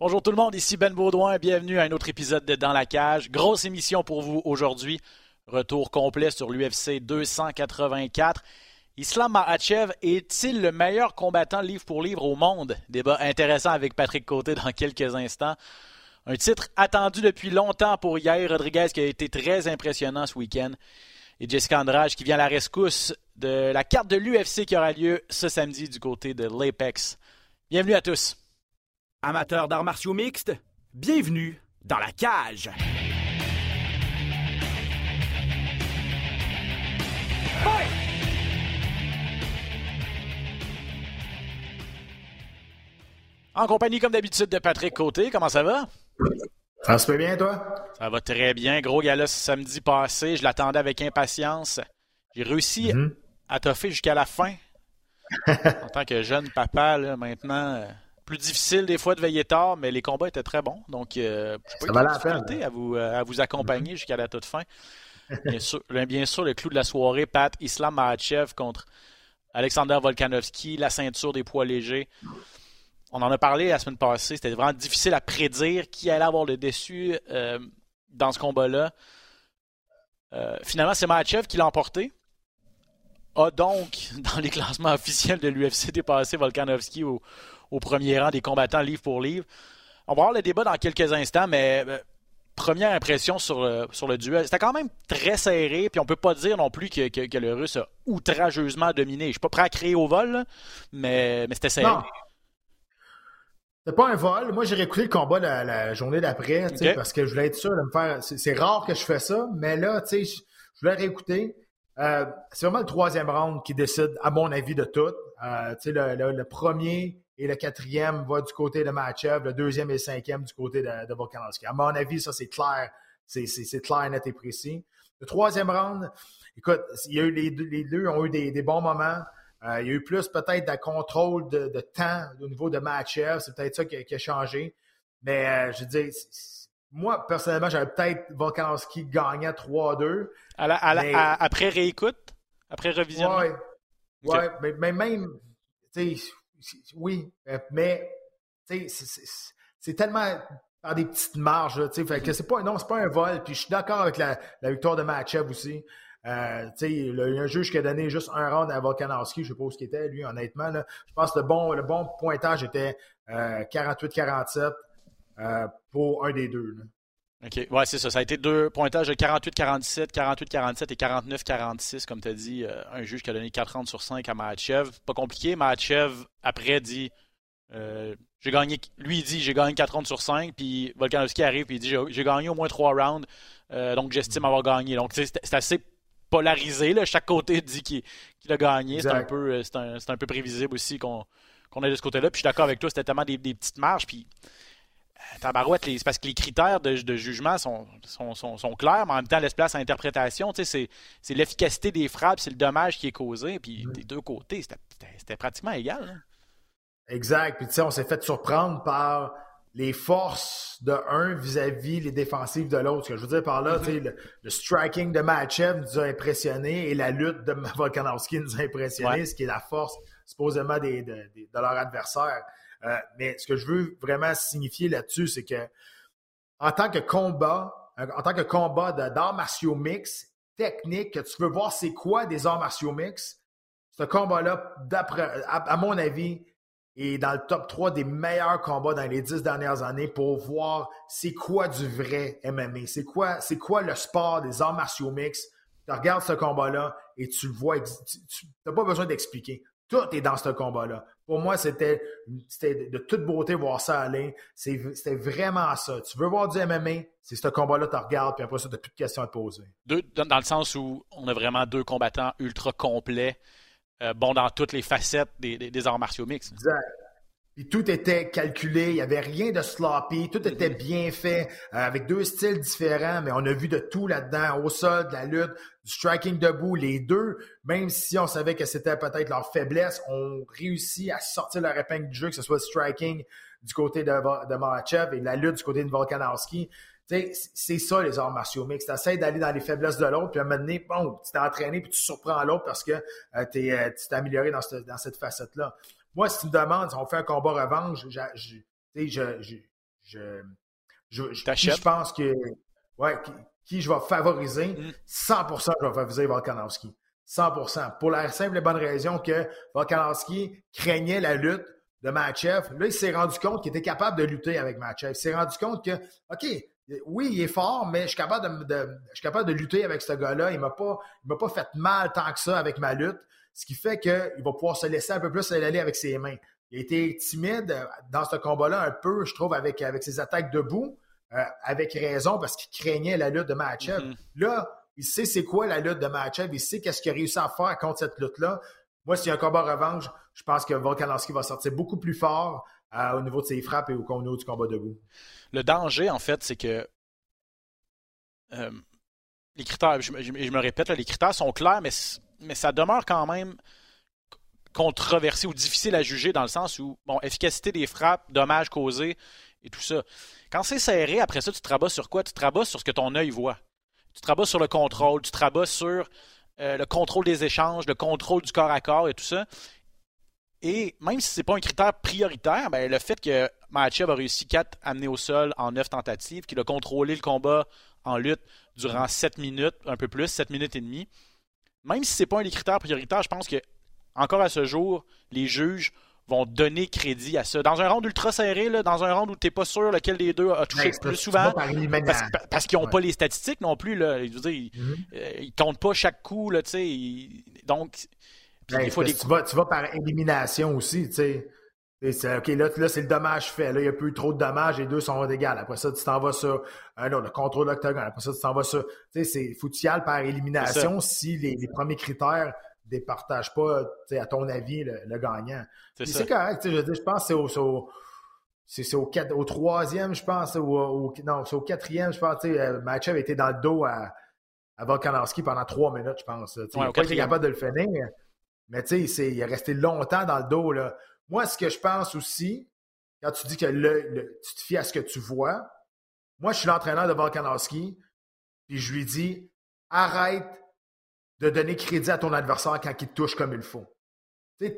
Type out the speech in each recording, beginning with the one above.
Bonjour tout le monde, ici Ben Baudouin, bienvenue à un autre épisode de Dans la cage. Grosse émission pour vous aujourd'hui. Retour complet sur l'UFC 284. Islam Makhachev est-il le meilleur combattant livre pour livre au monde? Débat intéressant avec Patrick Côté dans quelques instants. Un titre attendu depuis longtemps pour Yair Rodriguez qui a été très impressionnant ce week-end. Et Jessica Andrade qui vient à la rescousse de la carte de l'UFC qui aura lieu ce samedi du côté de l'Apex. Bienvenue à tous. Amateurs d'arts martiaux mixtes, bienvenue dans la cage. En compagnie, comme d'habitude, de Patrick Côté. Comment ça va? Ça se fait bien, toi? Ça va très bien. Gros gala samedi passé. Je l'attendais avec impatience. J'ai réussi Mhm. à toffer jusqu'à la fin. en tant que jeune papa, là, maintenant, euh, plus difficile des fois de veiller tard, mais les combats étaient très bons. Donc, euh, je de la peine, difficulté à vous, euh, à vous accompagner jusqu'à la toute fin. Bien sûr, le- bien sûr, le clou de la soirée, Pat Islam Makhachev contre Alexander Volkanovski, la ceinture des poids légers. On en a parlé la semaine passée. C'était vraiment difficile à prédire qui allait avoir le dessus euh, dans ce combat-là. Euh, finalement, c'est Makhachev qui l'a emporté. A donc, dans les classements officiels de l'UFC, dépassé Volkanovski au, au premier rang des combattants livre pour livre. On va avoir le débat dans quelques instants, mais euh, première impression sur le, sur le duel. C'était quand même très serré, puis on peut pas dire non plus que, que- que le Russe a outrageusement dominé. Je suis pas prêt à créer au vol, là, mais, mais c'était serré. Non. C'est pas un vol. Moi, j'ai réécouté le combat la, la journée d'après, parce que je voulais être sûr de me faire. C'est rare que je fais ça, mais là, tu sais, je voulais réécouter. Euh, c'est vraiment le troisième round qui décide, à mon avis, de tout. Euh, le, le- premier et le quatrième va du côté de Matchev, le deuxième et le cinquième du côté de, de Volkanovski. À mon avis, ça, c'est clair. C'est clair, net et précis. Le troisième round, écoute, il y a eu les, deux, ont eu des, bons moments. Euh, il y a eu plus peut-être de contrôle de, temps au niveau de Matchev. C'est peut-être ça qui, a- qui a changé. Mais je veux dire, moi, personnellement, j'avais peut-être Volkanovski gagnant 3-2. À la- à la- Mais- à- après réécoute, après revisionnement? Ouais. Ok. Ouais, mais, mais même, tu sais, oui, euh, mais, tu sais, c'est- tellement par des petites marges, là, tu sais, fait que c'est pas, non, c'est pas un vol, puis je suis d'accord avec la, la victoire de Matchev aussi. Euh, le- a un juge qui a donné juste un round à Volkanovski, je sais pas où ce qu'il était, lui, honnêtement, là. Je pense que le bon, le bon pointage était euh, 48-47 euh, pour un des deux, là. OK. Ouais, c'est ça. Ça a été deux pointages de 48-47, 48-47 et 49-46, comme tu as dit. euh, un juge qui a donné 4 rounds sur 5 à Mahachev. Pas compliqué. Mahachev, après, dit euh, j'ai gagné. Lui, il dit j'ai gagné 4 rounds sur 5. Puis Volkanovski arrive et il dit j'ai gagné au moins 3 rounds. euh, donc j'estime avoir gagné. Donc, c'est assez polarisé. Là. Chaque côté dit qu'il a gagné. C'est un, un, c'est un peu prévisible aussi qu'on qu'on est de ce côté-là. Puis je suis d'accord avec toi, c'était tellement des, des petites marges. Puis Tabarouette, c'est parce que les critères de, de jugement sont, sont, sont- sont clairs, mais en même temps, laisse place à l'interprétation. Tu sais, C'est l'efficacité des frappes, c'est le dommage qui est causé. Puis des deux côtés, c'était- pratiquement égal. là. Exact. Puis tu sais, on s'est fait surprendre par les forces de un vis-à-vis les défensives de l'autre. Ce que je veux dire par là, tu sais, le, le striking de Matchev nous a impressionnés et la lutte de Volkanovski nous a impressionnés, Ouais. ce qui est la force supposément des, de, des- de leur adversaire. Euh, mais ce que je veux vraiment signifier là-dessus, c'est que en tant que combat, en tant que combat d'arts martiaux mix, technique, que tu veux voir c'est quoi des arts martiaux mix, ce combat-là, à, à mon avis, est dans le top 3 des meilleurs combats dans les dix dernières années pour voir c'est quoi du vrai MMA, c'est quoi, c'est quoi le sport des arts martiaux mix. Tu regardes ce combat-là et tu le vois, tu n'as pas besoin d'expliquer. Tout est dans ce combat-là. Pour moi, c'était de toute beauté voir ça aller. C'est- C'était vraiment ça. Tu veux voir du MMA, c'est ce combat-là, tu regardes, puis après ça, tu n'as plus de questions à te poser. Deux- dans, dans le sens où on a vraiment deux combattants ultra complets, euh, bons dans toutes les facettes des, des- des arts martiaux mixtes. Exact. Puis tout était calculé, il n'y avait rien de sloppy, tout était bien fait, euh, avec deux styles différents, mais on a vu de tout là-dedans, au sol, de la lutte, du striking debout, les deux, même si on savait que c'était peut-être leur faiblesse, ont réussi à sortir leur épingle du jeu, que ce soit le striking du côté de, de et la lutte du côté de Volkanovski. Tu sais, c- c'est ça les arts martiaux mixtes. Tu essaies d'aller dans les faiblesses de l'autre, puis à un moment donné, bon, tu t'es entraîné, puis tu surprends l'autre parce que euh, t'es, euh, tu t'es amélioré dans, cette- dans cette facette-là. Moi, si tu me demandes si on fait un combat revanche, je- je- je- je, je, pense que. Ouais, qui, je vais favoriser, 100% mm. je vais favoriser Volkanovski. 100%. Pour la simple et bonne raison que Volkanovski craignait la lutte de Machev. Là, il s'est rendu compte qu'il était capable de lutter avec Machev. Il s'est rendu compte que, OK, oui, il est fort, mais je suis capable de, je suis capable de lutter avec ce gars-là. Il ne m'a pas fait mal tant que ça avec ma lutte, ce qui fait qu'il va pouvoir se laisser un peu plus aller avec ses mains. Il a été timide dans ce combat-là un peu, je trouve, avec, avec ses attaques debout, euh, avec raison, parce qu'il craignait la lutte de Machev. Mm-hmm. Là, il sait c'est quoi la lutte de Machev, il sait qu'est-ce qu'il a réussi à faire contre cette lutte-là. Moi, s'il y a un combat revanche, je pense que Volkanovski va sortir beaucoup plus fort euh, au niveau de ses frappes et au, niveau du combat debout. Le danger, en fait, c'est que euh, les critères, je, me répète, les critères sont clairs, mais, ça demeure quand même controversé ou difficile à juger dans le sens où, bon, efficacité des frappes, dommages causés et tout ça. Quand c'est serré, après ça, tu te rabats sur quoi? Tu te rabats sur ce que ton œil voit. Tu te rabats sur le contrôle, tu te rabats sur euh, le contrôle des échanges, le contrôle du corps à corps et tout ça. Et même si ce n'est pas un critère prioritaire, ben, le fait que Mahachev a réussi 4 amenés au sol en 9 tentatives, qu'il a contrôlé le combat en lutte durant 7 minutes, un peu plus, 7 minutes et demie, même si ce n'est pas un des critères prioritaires, je pense que encore à ce jour, les juges vont donner crédit à ça. Dans un round ultra serré, là, dans un round où tu n'es pas sûr lequel des deux a touché le plus souvent, parce, qu'ils n'ont pas les statistiques non plus. Là. Je veux dire, mm-hmm. euh, ils, comptent pas chaque coup. Là, donc, des... tu, vas, tu vas par élimination aussi. OK, là, là c'est le dommage fait. Là, il n'y a plus trop de dommages, les deux sont égales. Après ça, tu t'en vas sur euh, non, le contrôle d'octogone. Après ça, tu t'en vas sur. Tu sais, c'est foutial par élimination si les, les premiers critères départage pas, à ton avis, le, gagnant. C'est correct. Je, je pense que c'est au, c'est au, au, troisième, je pense, ou non, c'est au quatrième, je pense. Euh, Matchev était dans le dos à, à Volkanovski pendant trois minutes, je pense. il n'a pas été capable de le finir, mais il est resté longtemps dans le dos. Là. Moi, ce que je pense aussi, quand tu dis que le, tu te fies à ce que tu vois, moi, je suis l'entraîneur de Volkanovski, puis je lui dis arrête de donner crédit à ton adversaire quand il te touche comme il faut.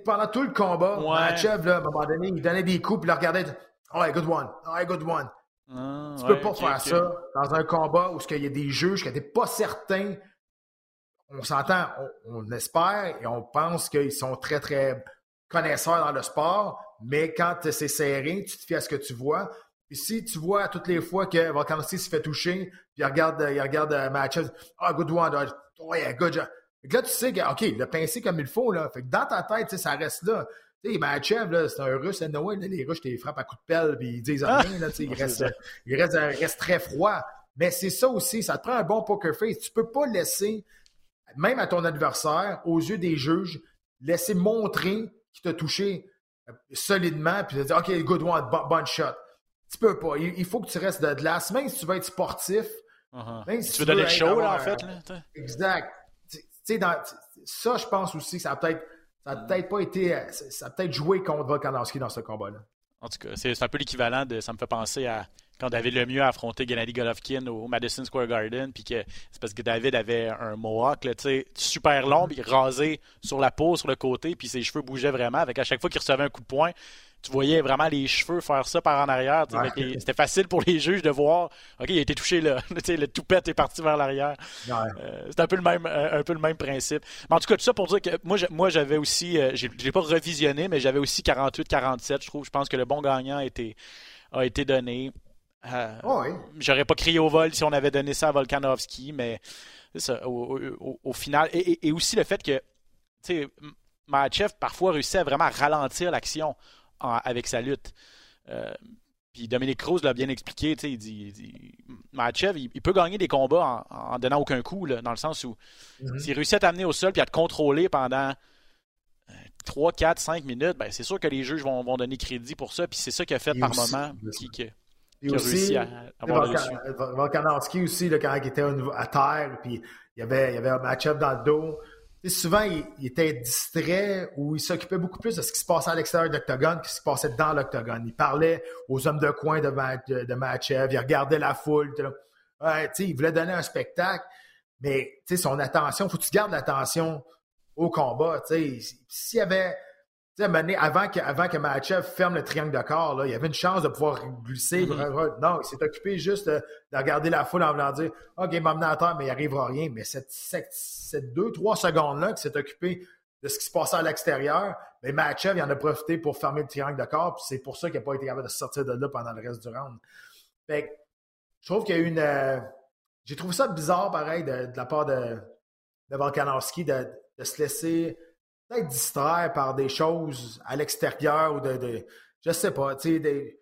pendant tout le combat, ouais. à un moment donné, il donnait des coups, puis il regardait, oh, good one, oh, good one. Ah, tu peux pas faire ça dans un combat où il y a des juges qui n'étaient pas certains. On s'entend, on, espère et on pense qu'ils sont très, très connaisseurs dans le sport, mais quand c'est serré, tu te fies à ce que tu vois. Et si tu vois toutes les fois que Volkanovski se fait toucher, puis il regarde, il regarde euh, ah, oh, good one, ouais, good job. là, tu sais que, OK, il a pincé comme il faut, là. Fait que dans ta tête, ça reste là. Tu sais, Machev, là, c'est un russe à Noël, les Russes, ils frappent à coups de pelle, puis ils disent rien, là, tu sais, il reste, très froid. Mais c'est ça aussi, ça te prend un bon poker face. Tu peux pas laisser, même à ton adversaire, aux yeux des juges, laisser montrer qu'il t'a touché euh, solidement, puis dire, OK, good one, bon, shot. Tu peux pas. Il, faut que tu restes de glace. Même si tu veux être sportif, Uh-huh. tu, veux donner le show, là, en fait. Là, exact. Dans, ça, je pense aussi que ça a peut-être ça peut-être pas été. Ça a peut-être joué contre Volkanovski dans ce combat-là. En tout cas, c'est un peu l'équivalent de. Ça me fait penser à quand David Lemieux a affronté Gennady Golovkin au Madison Square Garden, puis que c'est parce que David avait un mohawk, là, super long, puis rasé sur la peau, sur le côté, puis ses cheveux bougeaient vraiment. Avec à chaque fois qu'il recevait un coup de poing, tu voyais vraiment les cheveux faire ça par en arrière. C'était facile pour les juges de voir. OK, il a été touché là. le toupette est parti vers l'arrière. Euh, c'est un peu le même euh, un peu le même principe. Mais en tout cas, tout ça pour dire que moi, moi j'avais aussi. Euh, je l'ai pas revisionné, mais j'avais aussi 48-47, je trouve. Je pense que le bon gagnant a été, a été donné. Oh j'aurais pas crié au vol si on avait donné ça à Volkanovski, mais ça, au, final. Et, aussi le fait que Mahachev parfois réussit à vraiment ralentir l'action avec sa lutte. Euh, puis Dominique Cruz l'a bien expliqué, il dit, il il, peut gagner des combats en, donnant aucun coup, dans le sens où mm-hmm. s'il réussit à t'amener au sol et à te contrôler pendant 3, 4, 5 minutes, ben, c'est sûr que les juges vont, donner crédit pour ça. Puis c'est ça qu'il a fait par moment qui, qui, a réussi à avoir Volkanovski aussi, quand il était à terre, puis il y avait, il avait un match-up dans le dos souvent, il, était distrait ou il s'occupait beaucoup plus de ce qui se passait à l'extérieur de l'octogone que ce qui se passait dans l'octogone. Il parlait aux hommes de coin de, de, il regardait la foule. Ouais, il voulait donner un spectacle, mais son attention, faut que tu gardes l'attention au combat. S'il y avait Tu sais, avant que, avant que Machev ferme le triangle de corps, là, il y avait une chance de pouvoir glisser. Mm-hmm. Non, il s'est occupé juste de, regarder la foule en voulant dire OK, m'amener à terre, mais il n'arrivera rien. Mais cette, cette, deux, trois secondes-là qui s'est occupé de ce qui se passait à l'extérieur, mais Machev, il en a profité pour fermer le triangle de corps, puis c'est pour ça qu'il n'a pas été capable de sortir de là pendant le reste du round. Fait je trouve qu'il y a une. Euh, j'ai trouvé ça bizarre, pareil, de, la part de, de Volkanovski, de, se laisser peut-être distraire par des choses à l'extérieur ou de, de. Je sais pas, tu sais,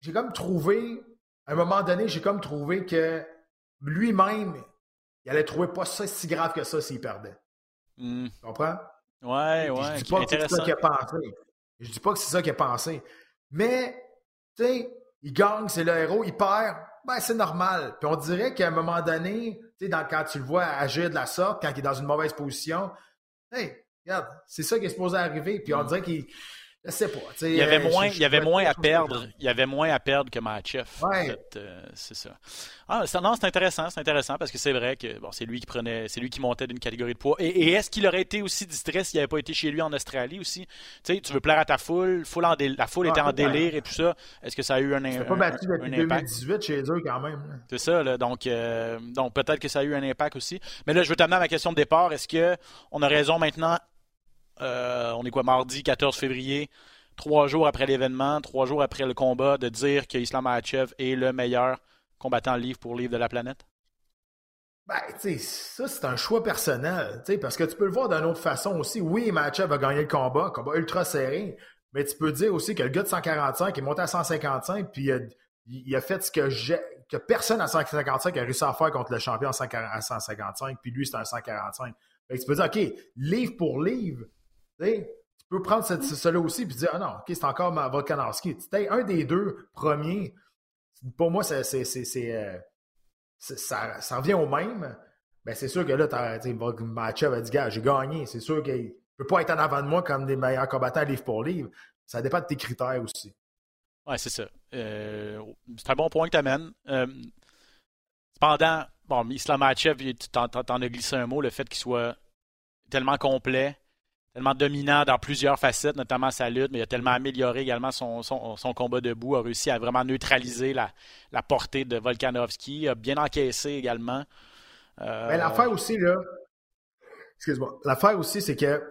j'ai comme trouvé, à un moment donné, j'ai comme trouvé que lui-même, il allait trouver pas ça si grave que ça s'il perdait. Hmm. Tu comprends? Ouais, ouais. Je dis pas que c'est ça qu'il a pensé. Je dis pas que c'est ça qu'il a pensé. Mais, tu sais, il gagne, c'est le héros, il perd, ben c'est normal. Puis on dirait qu'à un moment donné, tu sais, quand tu le vois agir de la sorte, quand il est dans une mauvaise position, hey, regarde, c'est ça qui est supposé arriver. Puis on mm. dirait qu'il je sais pas. Il y avait moins, il y avait moins à perdre. Il y avait moins à perdre que Matchev. Ouais. Euh, c'est ça. Ah, non, c'est intéressant, c'est intéressant parce que c'est vrai que bon, c'est lui qui prenait, c'est lui qui montait d'une catégorie de poids. Et, est-ce qu'il aurait été aussi distrait s'il n'avait pas été chez lui en Australie aussi? Tu veux plaire à ta foule, foule en la foule était ah, en délire et tout ça. Est-ce que ça a eu un, impact? pas battu depuis 2018 chez eux quand même. C'est ça, là, donc, euh, donc peut-être que ça a eu un impact aussi. Mais là, je veux t'amener à ma question de départ. Est-ce que on a raison maintenant euh, on est quoi, mardi 14 février, trois jours après l'événement, trois jours après le combat, de dire que Islam est le meilleur combattant livre pour livre de la planète? Ben, tu sais, ça, c'est un choix personnel, tu sais, parce que tu peux le voir d'une autre façon aussi. Oui, Makhachev a gagné le combat, combat ultra serré, mais tu peux dire aussi que le gars de 145 est monté à 155, puis il a, fait ce que personne à 155 a réussi à faire contre le champion à 155, puis lui, c'est un 145. Fait que tu peux dire, OK, livre pour livre, tu peux prendre cette, cela aussi et dire Ah non, OK, c'est encore ma Volkanovski. Un des deux premiers, pour moi, euh, ça, ça, revient au même. Ben, c'est sûr que là, Matchev a dit Gars, j'ai gagné. C'est sûr qu'il ne peut pas être en avant de moi comme des meilleurs combattants livre pour livre. Ça dépend de tes critères aussi. Oui, c'est ça. Euh, c'est un bon point que tu amènes. Euh, cependant, bon, Islam tu t'en as glissé un mot, le fait qu'il soit tellement complet, tellement dominant dans plusieurs facettes, notamment sa lutte, mais il a tellement amélioré également son, son, combat debout, a réussi à vraiment neutraliser la, la portée de Volkanovski, a bien encaissé également. Euh... Mais l'affaire aussi, là, excuse-moi, l'affaire aussi, c'est que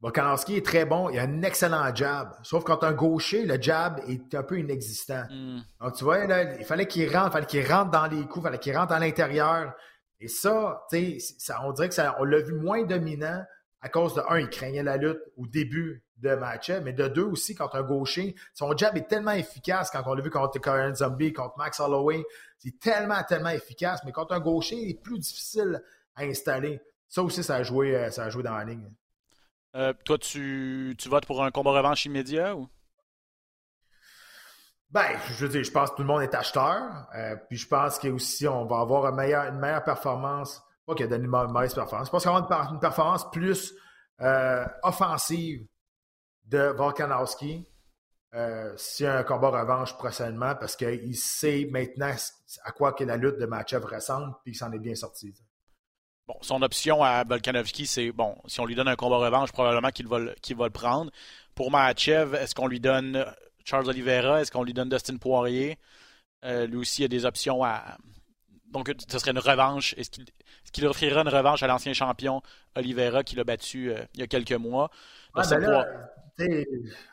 Volkanovski est très bon, il a un excellent jab. Sauf quand un gaucher, le jab est un peu inexistant. Hmm. Donc, tu vois, là, il fallait qu'il rentre, il fallait qu'il rentre dans les coups, il fallait qu'il rentre à l'intérieur. Et ça, tu sais, on dirait que ça, on l'a vu moins dominant à cause de un, il craignait la lutte au début de match, mais de deux aussi, quand un gaucher, son jab est tellement efficace quand on l'a vu contre Karen Zombie, contre Max Holloway, c'est tellement, tellement efficace, mais quand un gaucher, il est plus difficile à installer. Ça aussi, ça a joué, euh, ça a joué dans la ligne. Euh, toi, tu, tu votes pour un combat revanche immédiat ou? Ben, je veux dire, je pense que tout le monde est acheteur. Euh, puis je pense qu'aussi, on va avoir une meilleure, une meilleure performance pas qu'il a donné une mauvaise performance. Je pense qu'il va avoir une, performance plus euh, offensive de Volkanovski euh, a un combat revanche prochainement parce qu'il sait maintenant à quoi que la lutte de Machev ressemble puis il s'en est bien sorti. Bon, son option à Volkanovski, c'est bon, si on lui donne un combat revanche, probablement qu'il va, le prendre. Pour Machev, est-ce qu'on lui donne Charles Oliveira? Est-ce qu'on lui donne Dustin Poirier? Euh, lui aussi, il a des options à. Donc, ce serait une revanche. Est-ce qu'il qu'il offrira une revanche à l'ancien champion Oliveira qui l'a battu euh, il y a quelques mois? Ah, ben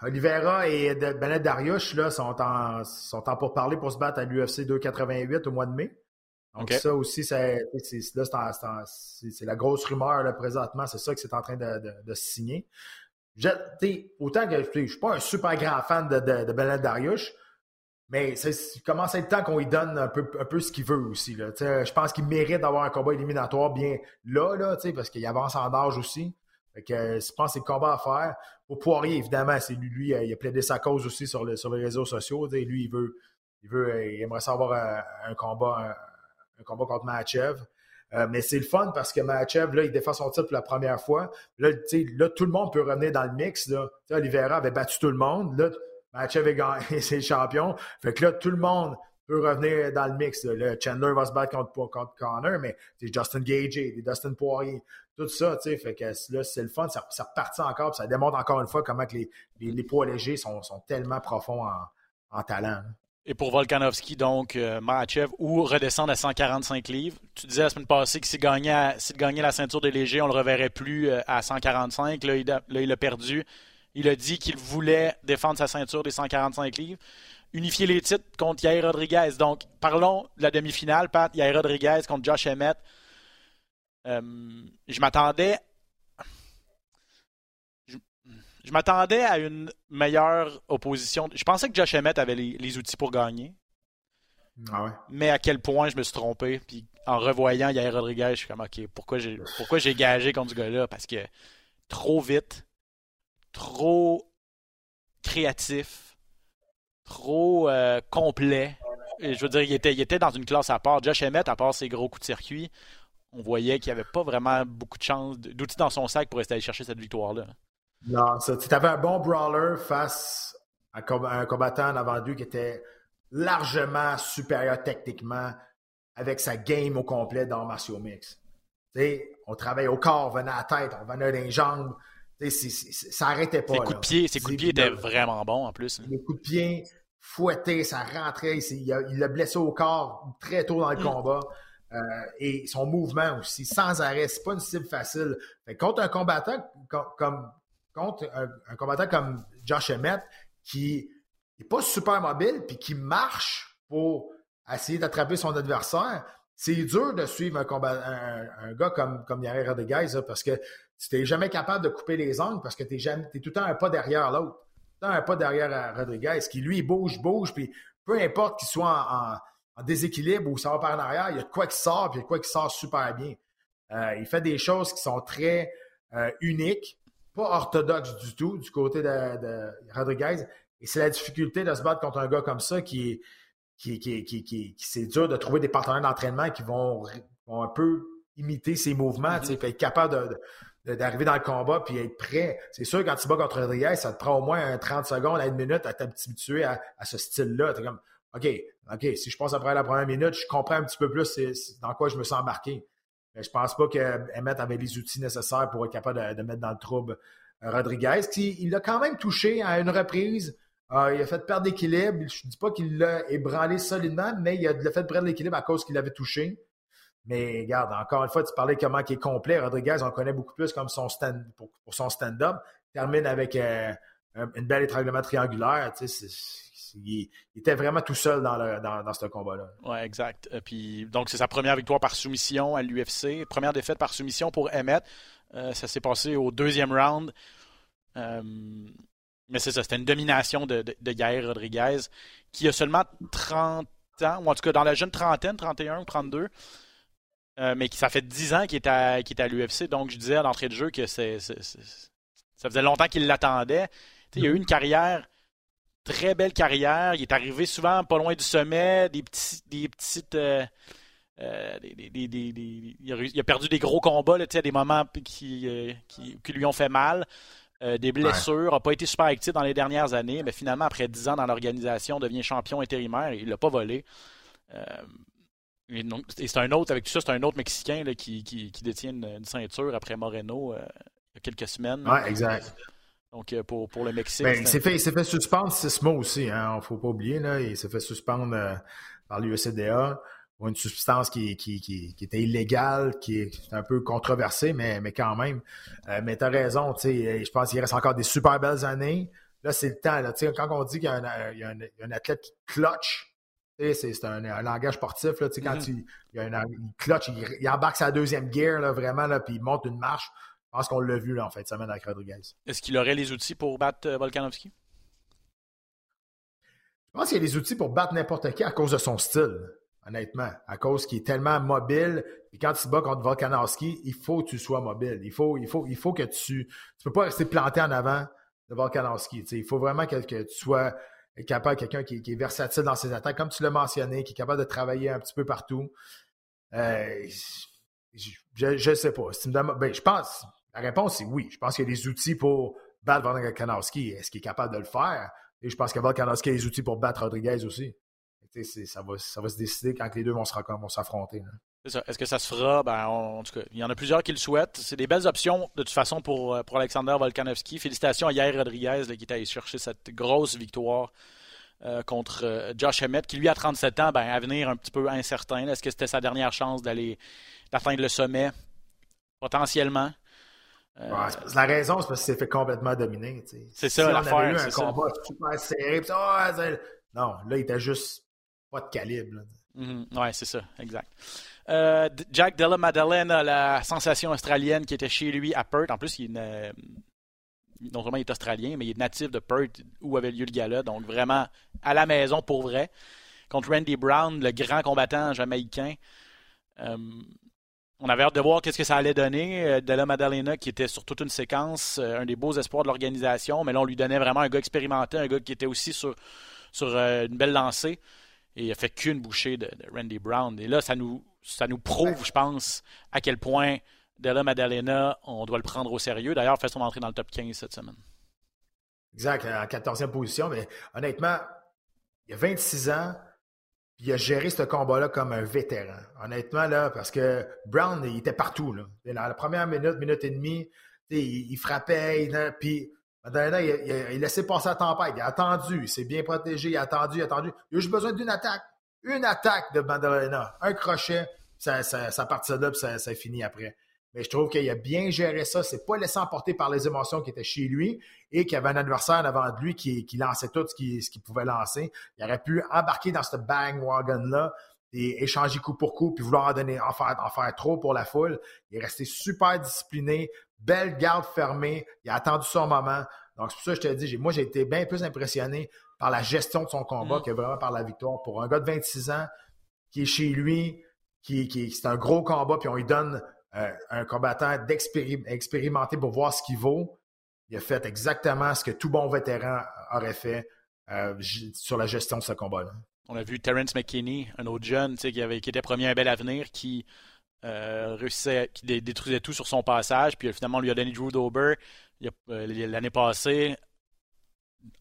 Oliveira et Bennett Dariush là, sont, en, sont en pour parler pour se battre à l'UFC 288 au mois de mai. Donc ça aussi, c'est la grosse rumeur là, présentement. C'est ça que c'est en train de, de, se signer. autant que je ne suis pas un super grand fan de, de, de Bennett Dariush, mais il commence à être temps qu'on lui donne un peu, un peu ce qu'il veut aussi. Là. Je pense qu'il mérite d'avoir un combat éliminatoire bien là, là parce qu'il avance en âge aussi. Fait que, je pense que c'est le combat à faire. Pour Poirier, évidemment, c'est lui, lui, il a plaidé sa cause aussi sur, le, sur les réseaux sociaux. Lui, il veut, il veut, il aimerait savoir un, combat, un, combat contre. Euh, mais c'est le fun parce que Machev, là, il défend son titre pour la première fois. Là, là, tout le monde peut revenir dans le mix. Là. Oliveira avait battu tout le monde. Là, Match avait gagné, c'est champion. Fait que là, tout le monde peut revenir dans le mix. Le Chandler va se battre contre, contre Connor, mais c'est Justin Gage, des Dustin Poirier. tout ça, tu sais, fait que là, c'est le fun, ça, repartit encore, ça démontre encore une fois comment que les, poids légers sont, tellement profonds en, en talent. Et pour Volkanovski, donc, euh, Mahachev, ou redescendre à 145 livres. Tu disais la semaine passée que s'il gagnait, gagnait, la ceinture des légers, on le reverrait plus euh, à 145. Là, il là, il a perdu. Il a dit qu'il voulait défendre sa ceinture des 145 livres. Unifier les titres contre Yair Rodriguez. Donc, parlons de la demi-finale, Pat. Yair Rodriguez contre Josh Emmett. Euh, je m'attendais je m'attendais à une meilleure opposition. Je pensais que Josh Emmett avait les, outils pour gagner. Ah Mais à quel point je me suis trompé. Puis en revoyant Yair Rodriguez, je suis comme OK, pourquoi j'ai pourquoi j'ai gagé contre ce gars-là? Parce que trop vite, trop créatif, trop euh, complet. je veux dire, il était, il était dans une classe à part. Josh Emmett, à part ses gros coups de circuit, on voyait qu'il n'y avait pas vraiment beaucoup de chance, d'outils dans son sac pour rester aller chercher cette victoire-là. Non, tu avais un bon brawler face à un combattant en avant qui était largement supérieur techniquement avec sa game au complet dans Martial Mix. on travaillait au corps, on venait à la tête, on venait dans les jambes. Ça n'arrêtait pas. Ses coups de pied, ses coups de pied étaient vraiment bons en plus. Les coups de pied fouettés, ça rentrait. Il l'a blessé au corps très tôt dans le mm. combat. Euh, et son mouvement aussi, sans arrêt. C'est pas une cible facile. contre un combattant comme, contre un, combattant comme Josh Emmett, qui n'est pas super mobile, puis qui marche pour essayer d'attraper son adversaire, c'est dur de suivre un, combat, un, gars comme, comme Rodriguez, parce que tu n'es jamais capable de couper les angles parce que tu es, es, tout le temps un pas derrière l'autre. Tout le temps un pas derrière Rodriguez, qui lui bouge, bouge, puis peu importe qu'il soit en, déséquilibre ou ça va par en arrière, il y a de quoi qui sort, puis il y a de quoi qui sort super bien. Euh, il fait des choses qui sont très euh, uniques pas orthodoxe du tout du côté de, Rodriguez. Et c'est la difficulté de se battre contre un gars comme ça qui est qui, qui, qui, qui c'est dur de trouver des partenaires d'entraînement qui vont, un peu imiter ses mouvements, mm être capable d'arriver dans le combat puis être prêt. C'est sûr, quand tu bats contre Rodriguez, ça te prend au moins 30 secondes à une minute à t'habituer à, à ce style-là. Tu comme, OK, OK, si je passe après la première minute, je comprends un petit peu plus dans quoi je me sens embarqué. Mais je pense pas qu'Emmett avait les outils nécessaires pour être capable de, mettre dans le trouble euh, Rodriguez. il l'a quand même touché à une reprise. Euh, il a fait perdre l'équilibre. Je ne dis pas qu'il l'a ébranlé solidement, mais il a, fait perdre l'équilibre à cause qu'il l'avait touché. Mais regarde, encore une fois, tu parlais comment il est complet. Rodriguez, on connaît beaucoup plus comme son stand pour, son stand-up. Termine avec euh, une belle étranglement triangulaire. Tu sais, il, était vraiment tout seul dans, dans, ce combat-là. Oui, exact. Euh, puis, donc, c'est sa première victoire par soumission à l'UFC. Première défaite par soumission pour Emmett. Euh, ça s'est passé au deuxième round. Euh, mais c'est ça, c'était une domination de, de, Rodriguez, qui a seulement 30 ans, ou en tout cas dans la jeune trentaine, 31 ou 32. Mais qui ça fait 10 ans qu'il est à, à l'UFC. Donc, je disais à l'entrée de jeu que c'est, ça faisait longtemps qu'il l'attendait. Il a eu une carrière très belle carrière. Il est arrivé souvent pas loin du sommet, des petits, des petites. Euh, euh, il, a, perdu des gros combats, là, des moments qui, euh, qui, lui ont fait mal. des blessures, n'a pas été super actif dans les dernières années, mais finalement, après 10 ans dans l'organisation, devient champion intérimaire et il l'a pas volé. Et, c'est un autre, avec tout ça, c'est un autre Mexicain qui, qui, détient une, ceinture après Moreno il y a quelques semaines. Oui, exact. Donc, euh, pour, pour le Mexique. Ben, il s'est fait, fait, suspendre six mois aussi, hein, il ne faut pas oublier. Là, il s'est fait suspendre euh, par l'USCDA pour une substance qui, qui, qui, qui, était illégale, qui est un peu controversée, mais, mais quand même. Euh, mais tu as raison, je pense qu'il reste encore des super belles années. Là, c'est le temps. Là, quand on dit qu'il y, a un, il y a un, athlète qui clutch, c'est un, un, langage sportif. Là, quand mm-hmm. il, il, y a un, il clutch, il, il, embarque sa deuxième gear, là, vraiment, là, puis il monte une marche. Je pense qu'on l'a vu là, en fait, semaine avec Rodriguez. Est-ce qu'il aurait les outils pour battre euh, Volkanovski? Je pense qu'il a les outils pour battre n'importe qui à cause de son style, honnêtement. À cause qu'il est tellement mobile. Et quand tu bats contre Volkanovski, il faut que tu sois mobile. Il faut, il faut, il faut que tu. Tu peux pas rester planté en avant de Volkanovski. Il faut vraiment que, tu sois capable, quelqu'un qui, est versatile dans ses attaques, comme tu l'as mentionné, qui est capable de travailler un petit peu partout. Euh, je ne sais pas. ben, je pense, la réponse, c'est oui. Je pense qu'il y a des outils pour battre Volkanovski. Est-ce qu'il est capable de le faire? Et je pense que a des outils pour battre Rodriguez aussi. Ça va, ça va se décider quand les deux vont s'affronter. Est-ce que ça se fera? Ben, en tout cas, il y en a plusieurs qui le souhaitent. C'est des belles options, de toute façon, pour, euh, pour Alexander Volkanovski. Félicitations à Yair Rodriguez, qui est allé chercher cette grosse victoire euh, contre euh, Josh Emmett, qui lui, a 37 ans, ben, avenir un petit peu incertain. Est-ce que c'était sa dernière chance d'aller d'atteindre le sommet? Potentiellement. la raison, c'est parce qu'il s'est fait complètement dominer. C'est ça, l'affaire. On avait eu un combat super serré. Ah, non, là, il était juste pas de calibre. Mm-hmm. Oui, c'est ça, exact. Euh, Jack Della Maddalena, la sensation australienne qui était chez lui à Perth. En plus, il est, non seulement il est australien, mais il est natif de Perth où avait lieu le gala. Donc vraiment à la maison pour vrai. Contre Randy Brown, le grand combattant jamaïcain. Euh, on avait hâte de voir qu'est-ce que ça allait donner. Euh, Della Maddalena, qui était sur toute une séquence, un des beaux espoirs de l'organisation, mais là, on lui donnait vraiment un gars expérimenté, un gars qui était aussi sur une belle lancée. Et il a fait qu'une bouchée de, Randy Brown. Et là, ça nous, ça nous prouve, je pense, à quel point Della Maddalena, on doit le prendre au sérieux. D'ailleurs, fait son entrée dans le top 15 cette semaine. Exact, en 14e position. Mais honnêtement, il a 26 ans, il a géré ce combat-là comme un vétéran. Honnêtement, là, parce que Brown, il était partout. Là. Dans la première minute, minute et demie, il frappait, puis Madalena, il, il, a laissé passer la tempête. Il a attendu. Il s'est bien protégé. Il a attendu, il a attendu. Il juste besoin d'une attaque. Une attaque de Madalena. Un crochet. Ça, ça, ça part de là, puis ça, finit après. Mais je trouve qu'il a bien géré ça. C'est pas laissé emporter par les émotions qui étaient chez lui et qu'il y avait un adversaire devant de lui qui, lançait tout ce qu'il pouvait lancer. Il aurait pu embarquer dans ce bang wagon-là et échanger coup pour coup, puis vouloir en donner, en faire, en faire trop pour la foule. Il est resté super discipliné, belle garde fermée. Il a attendu son moment. Donc, c'est pour ça que je te dis, moi, j'ai été bien plus impressionné par la gestion de son combat mm. que vraiment par la victoire. Pour un gars de 26 ans qui est chez lui, qui, qui c'est un gros combat, puis on lui donne euh, un combattant expérimenté pour voir ce qu'il vaut. Il a fait exactement ce que tout bon vétéran aurait fait euh, sur la gestion de ce combat-là. On a vu Terence McKinney, un autre jeune qui, avait, qui était premier un bel avenir, qui euh, réussissait, qui détruisait tout sur son passage. Puis finalement, on lui a donné Drew Dober euh, l'année passée.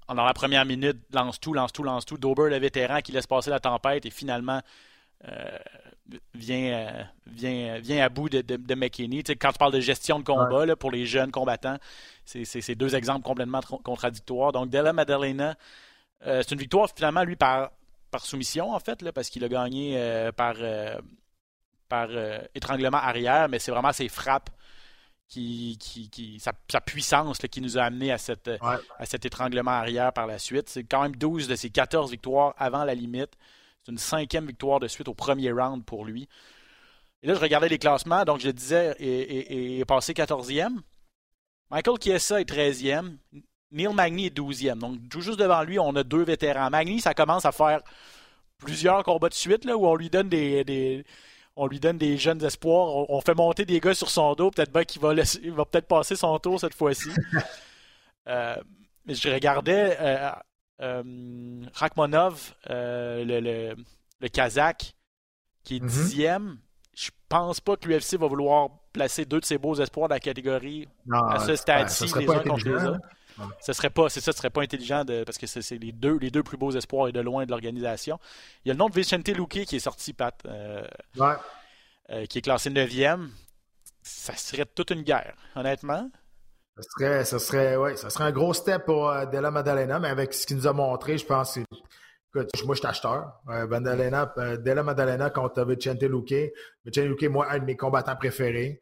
Dans la première minute, lance tout, lance tout, lance tout. Dober, le vétéran, qui laisse passer la tempête et finalement euh, vient, vient, vient à bout de, de, McKinney. quand tu parles de gestion de combat pour les jeunes combattants, c'est deux exemples complètement contradictoires. Donc, Della Maddalena, c'est une victoire finalement, lui, par, par soumission, en fait, là, parce qu'il a gagné par par euh, étranglement arrière, mais c'est vraiment ses frappes qui, qui, sa, puissance qui nous a amené à, cette, à cet étranglement arrière par la suite. C'est quand même 12 de ses 14 victoires avant la limite. C'est une cinquième victoire de suite au premier round pour lui. Et là, je regardais les classements, donc je disais, et, est passé 14e. Michael Chiesa est 13e. Neil Magny est 12e. Donc, tout juste devant lui, on a deux vétérans. Magny, ça commence à faire plusieurs combats de suite, là, où on lui donne des on lui donne des jeunes espoirs, on, fait monter des gars sur son dos, peut-être bien qu'il va, va peut-être passer son tour cette fois-ci. euh, je regardais euh, euh, euh, le, le, Kazakh, qui est mhm. dixième. Je pense pas que l'UFC va vouloir placer deux de ses beaux espoirs dans la catégorie à ce stade-ci, les uns contre les autres. Ce serait pas, c'est ça, ce serait pas intelligent de, parce que c'est les deux, les deux plus beaux espoirs et de loin de l'organisation. Il y a le nom de Vicente Luque qui est sorti, Pat, euh, euh, qui est classé 9e. Ça serait toute une guerre, honnêtement. Ce serait, ça serait, ouais, ça serait un gros step pour euh, Della Maddalena, mais avec ce qu'il nous a montré, je pense que Écoute, moi, je suis acheteur. Maddalena, Della Maddalena contre Vicente Luque. Vicente Luque, moi, un de mes combattants préférés.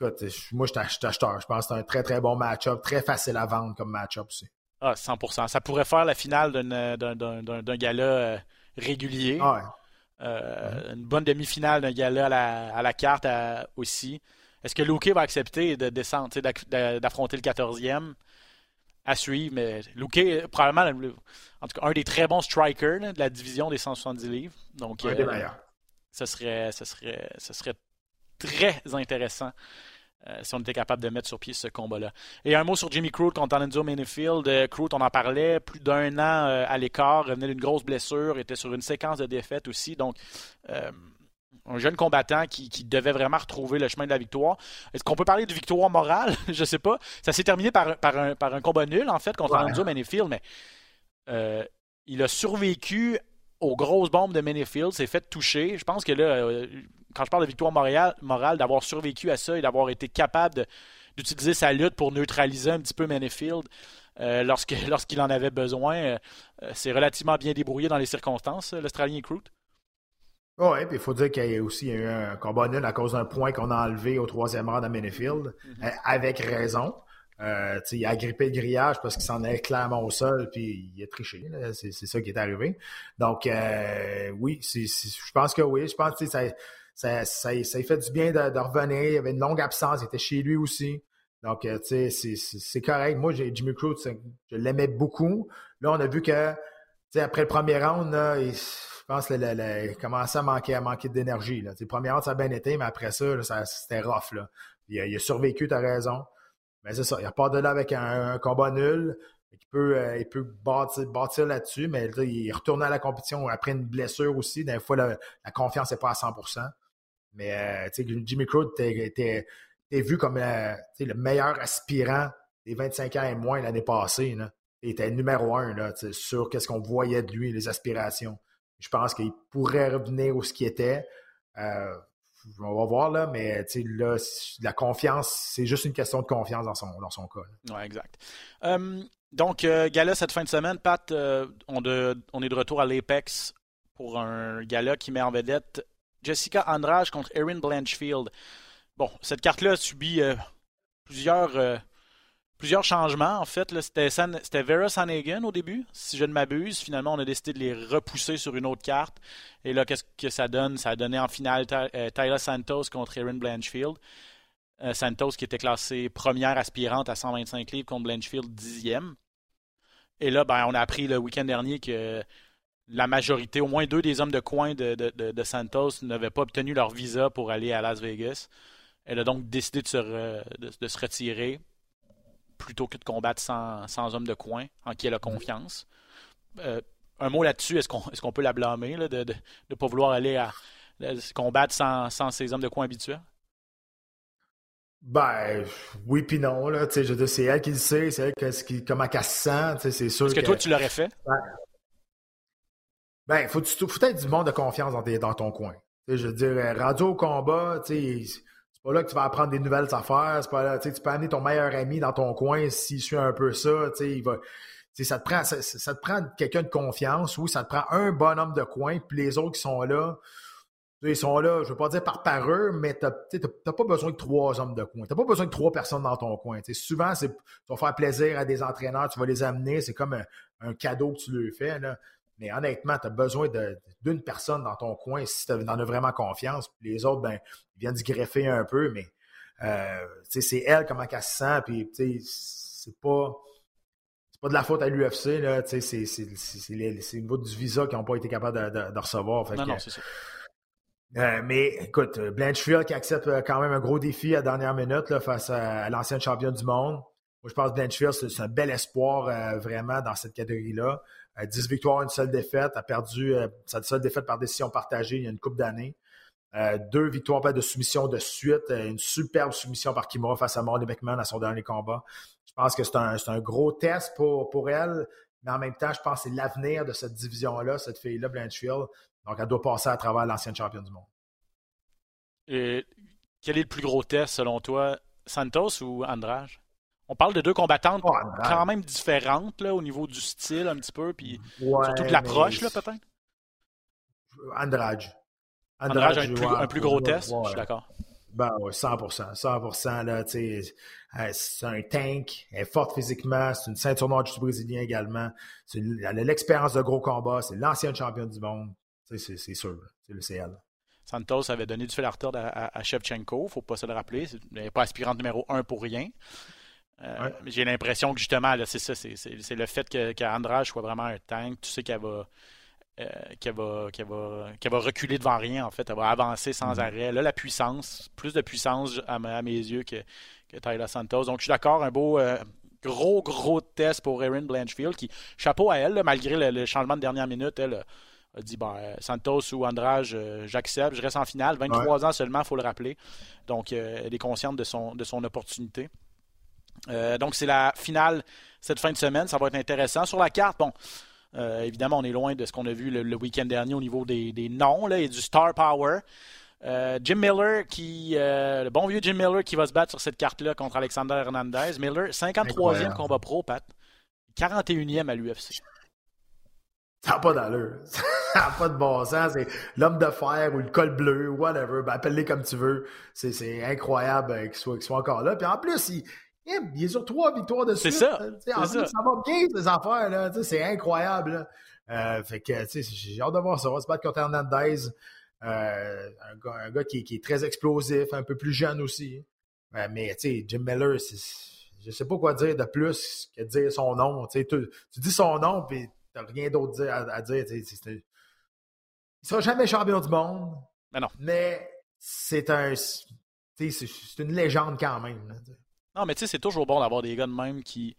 Écoute, moi, je suis acheteur. Je pense que c'est un très, très bon match-up, très facile à vendre comme match-up aussi. Ah, 100%. Ça pourrait faire la finale d'un gala euh, régulier. Ah euh, une bonne demi-finale d'un gala à la, carte euh, aussi. Est-ce que Luke va accepter de descendre, d'affronter le 14e? À suivre, mais Luke, probablement, en tout cas, un des très bons strikers de la division des 170 livres. Donc, un des meilleurs. Ce serait, ce serait, ce serait très intéressant euh, si on était capable de mettre sur pied ce combat-là. Et un mot sur Jimmy Crute contre Alonzo Manifield. Euh, Crute, on en parlait, plus d'un an euh, à l'écart, revenait d'une grosse blessure, était sur une séquence de défaites aussi. Donc, un jeune combattant qui, devait vraiment retrouver le chemin de la victoire. Est-ce qu'on peut parler de victoire morale? Je sais pas. Ça s'est terminé par, un, par, un, combat nul, en fait, contre Alonzo Manifield, mais il a survécu aux grosses bombes de Minifield, s'est fait toucher. Je pense que là, euh, quand je parle de victoire morale, d'avoir survécu à ça et d'avoir été capable d'utiliser sa lutte pour neutraliser un petit peu Minifield euh, lorsqu'il en avait besoin, c'est relativement bien débrouillé dans les circonstances, l'Australien Croot. Oui, puis il faut dire qu'il y a aussi eu un combat nul à cause d'un point qu'on a enlevé au troisième rang de Minifield, mm-hmm. avec raison. Euh, il a grippé le grillage parce qu'il s'en est clairement au sol, puis il a triché. C'est, ça qui est arrivé. Donc, euh, oui, je pense que oui. Je pense que ça, ça, ça, ça fait du bien de, revenir. Il avait une longue absence. Il était chez lui aussi. Donc, euh, tu sais, c'est, correct. Moi, Jimmy Cruz, je l'aimais beaucoup. Là, on a vu que, après le premier round, là, il, je pense qu'il commençait à manquer, à manquer d'énergie. Le premier round, ça a bien été, mais après ça, ça c'était rough. Il, a, survécu, tu as raison. Mais c'est ça, il part de là avec un, combat nul. Il peut, euh, il peut bâtir, là-dessus, mais il retourne à la compétition après une blessure aussi. Des fois, la, confiance n'est pas à 100 Mais euh, Jimmy Cruz était vu comme euh, le meilleur aspirant des 25 ans et moins l'année passée. Il était numéro un là, sur qu'est-ce qu'on voyait de lui, les aspirations. Je pense qu'il pourrait revenir où ce qui était on va voir, là, mais là, la confiance, c'est juste une question de confiance dans son, dans son cas. Oui, exact. Euh, donc, euh, gala cette fin de semaine, Pat, euh, on, on, est de retour à l'Apex pour un gala qui met en vedette Jessica Andrade contre Erin Blanchfield. Bon, cette carte-là a subi plusieurs plusieurs changements. En fait, c'était Vera Sanhagen au début, si je ne m'abuse. Finalement, on a décidé de les repousser sur une autre carte. Et là, qu'est-ce que ça donne? Ça a donné en finale euh, Tyler Santos contre Erin Blanchfield. Euh, Santos qui était classé première aspirante à 125 livres contre Blanchfield dixième. Et là, ben, on a appris le week-end dernier que la majorité, au moins deux des hommes de coin de, de Santos n'avaient pas obtenu leur visa pour aller à Las Vegas. Elle a donc décidé de se, de se retirer plutôt que de combattre sans, sans homme de coin, en qui elle a confiance. Euh, un mot là-dessus, est-ce qu'on est peut la blâmer de ne pas vouloir aller à, combattre sans, sans ses hommes de coin habituels? Ben, oui puis non, là. C'est elle qui le sait, c'est elle qui, comment elle se sent, c'est sûr. Est-ce que, toi, tu l'aurais fait? Ben, il faut, être du monde de confiance dans, ton coin. je veux dire, rendu au combat, sais, pas là que tu vas apprendre des nouvelles affaires. C'est pas là, tu peux amener ton meilleur ami dans ton coin s'il suit un peu ça. Ça te prend, quelqu'un de confiance ou ça te prend un bonhomme de coin, puis les autres qui sont là, ils sont là, je veux pas dire par pareux, mais tu n'as pas besoin de trois hommes de coin. Tu n'as pas besoin de trois personnes dans ton coin. souvent, tu vas faire plaisir à des entraîneurs, tu vas les amener, c'est comme un, cadeau que tu leur fais. Mais honnêtement, tu as besoin d'une personne dans ton coin si tu en as vraiment confiance. Puis les autres, ben, ils viennent se greffer un peu, mais euh, c'est elle comment qu'elle se sent. Puis c'est pas. C'est pas de la faute à l'UFC, là. C'est le niveau du visa qu'ils n'ont pas été capables de, recevoir. non, non, c'est ça. Euh, mais écoute, Blanchfield qui accepte euh, quand même un gros défi à la dernière minute là, face à, l'ancienne championne du monde. Moi, je pense que Blanchfield, c'est un bel espoir vraiment dans cette catégorie-là. 10 euh, victoires, une seule défaite. A perdu euh, sa seule défaite par décision partagée il y a une coupe d'années. Euh, deux victoires pas de soumission de suite. une superbe soumission par Kimura face à Molly McMahon à son dernier combat. Je pense que c'est un, gros test pour, elle. Mais en même temps, je pense que c'est l'avenir de cette division-là, cette fille-là, Blanchfield. Donc, elle doit passer à travers l'ancienne championne du monde. Et quel est le plus gros test selon toi, Santos ou Andrade? On parle de deux combattantes oh, quand même différentes là, au niveau du style un petit peu, puis surtout de l'approche peut-être? Andrade. Andrade, a un plus, gros test, je suis d'accord. Ben oui, 100%. 100%, là, c'est un tank, elle est forte physiquement, c'est une ceinture noire du brésilien également. elle a l'expérience de gros combats, c'est l'ancienne championne du monde. C'est sûr, c'est le CL. Santos avait donné du fil à retordre à, Shevchenko, il ne faut pas se le rappeler. Elle n'est pas aspirante numéro un pour rien. Euh, j'ai l'impression que justement, c'est ça, c'est le fait qu'Andrade soit vraiment un tank. Tu sais qu'elle va, euh, qu'elle va, va, va, reculer devant rien, en fait. Elle va avancer sans mm-hmm. arrêt. Là, la puissance, plus de puissance à, mes yeux que, que Tyler Santos. Donc, je suis d'accord, un beau, euh, gros, gros test pour Erin Blanchfield, qui, chapeau à elle, malgré le, changement de dernière minute, elle a dit ben, Santos ou Andrade, j'accepte, je reste en finale. 23 ans seulement, il faut le rappeler. Donc, elle est consciente de son, de son opportunité. Euh, donc, c'est la finale cette fin de semaine. Ça va être intéressant. Sur la carte, bon, évidemment, on est loin de ce qu'on a vu le, week-end dernier au niveau des, noms là, et du star power. Jim Miller, qui, le bon vieux Jim Miller qui va se battre sur cette carte-là contre Alexander Hernandez. Miller, 53e combat pro, Pat. 41e à l'UFC. Ça n'a pas d'allure. Ça n'a pas de bon sens. C'est l'homme de fer ou le col bleu, whatever. Ben, appelle-les comme tu veux. C'est incroyable euh, qu'il soit, soit, encore là. Puis en plus, il, il est sur trois victoires de suite. C'est ça. En ça. ça va bien, ces affaires. C'est incroyable. Euh, fait que j'ai hâte de voir ça. On va se battre contre Hernandez. Euh, un, gars, un gars qui, qui, est très explosif, un peu plus jeune aussi. Euh, mais Jim Miller, je sais pas quoi dire de plus que de dire son nom. Tu, tu dis son nom, puis rien d'autre à, dire. Il ne sera jamais champion du monde. Mais non. Mais c'est un. C'est une légende quand même. Non, mais tu sais, c'est toujours bon d'avoir des gars de même qui.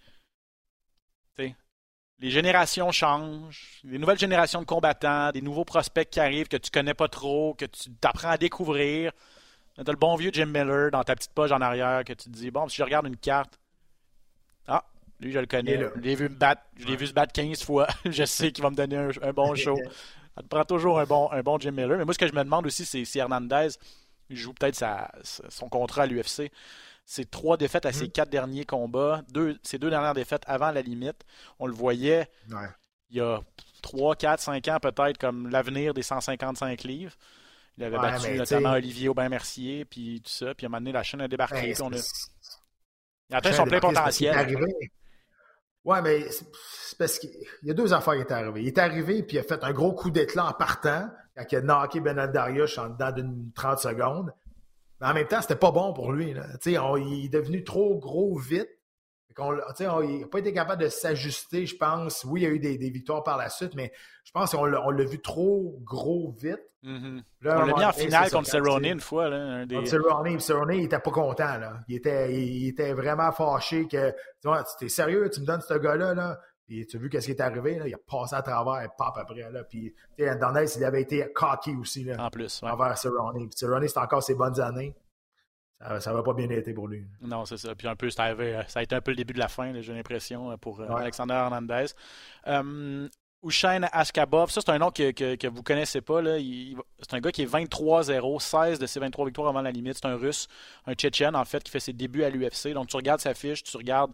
Les générations changent, les nouvelles générations de combattants, des nouveaux prospects qui arrivent que tu connais pas trop, que tu t'apprends à découvrir. Tu as le bon vieux Jim Miller dans ta petite poche en arrière que tu te dis, bon, si je regarde une carte, ah, lui, je le connais. Je l'ai vu me battre. Je l'ai vu se battre 15 fois. je sais qu'il va me donner un, bon show. Ça te prend toujours un bon, un bon Jim Miller. Mais moi, ce que je me demande aussi, c'est si Hernandez joue peut-être son contrat à l'UFC. C'est trois défaites à ses mm. quatre derniers combats. Deux, ses deux dernières défaites avant la limite. On le voyait il y a 3, 4, 5 ans peut-être comme l'avenir des 155 livres. Il avait battu notamment Olivier Aubin-Mercier, puis tout ça. Puis à un moment donné, la chaîne a débarqué. a... Il a atteint son plein potentiel. Ouais, mais c'est parce qu'il y a deux affaires qui étaient arrivées. Il est arrivé puis il a fait un gros coup d'éclat en partant, quand il a knocké Benal Darius en dedans d'une 30 secondes. Mais en même temps, c'était pas bon pour lui. il est devenu trop gros vite. il n'a pas été capable de s'ajuster, je pense. Oui, il y a eu des, victoires par la suite, mais je pense qu'on l'a vu trop gros vite. Mm-hmm. on l'a mis en finale contre Cerrone une fois. Là, des... Cerrone, Cerrone, il était pas content. Là. Il, était, il, était vraiment fâché que tu es sérieux, tu me donnes ce gars-là. Là? Puis tu as vu qu'est-ce qui est arrivé, là? il a passé à travers, et pop après. Là. Puis Hernandez, il avait été cocky aussi. Là, en plus. Ouais. Envers Cerrone. Cerrone, c'est encore ses bonnes années. Ça va pas bien été pour lui. Non, c'est ça. Puis un peu, ça, a été un peu le début de la fin, j'ai l'impression, pour euh, Alexander Hernandez. Um, Ushain Ashkabov, ça c'est un nom que, que, vous connaissez pas. C'est un gars qui est 23-0, 16 de ses 23 victoires avant la limite. C'est un russe, un tchétchène en fait, qui fait ses débuts à l'UFC. Donc tu regardes sa fiche, tu regardes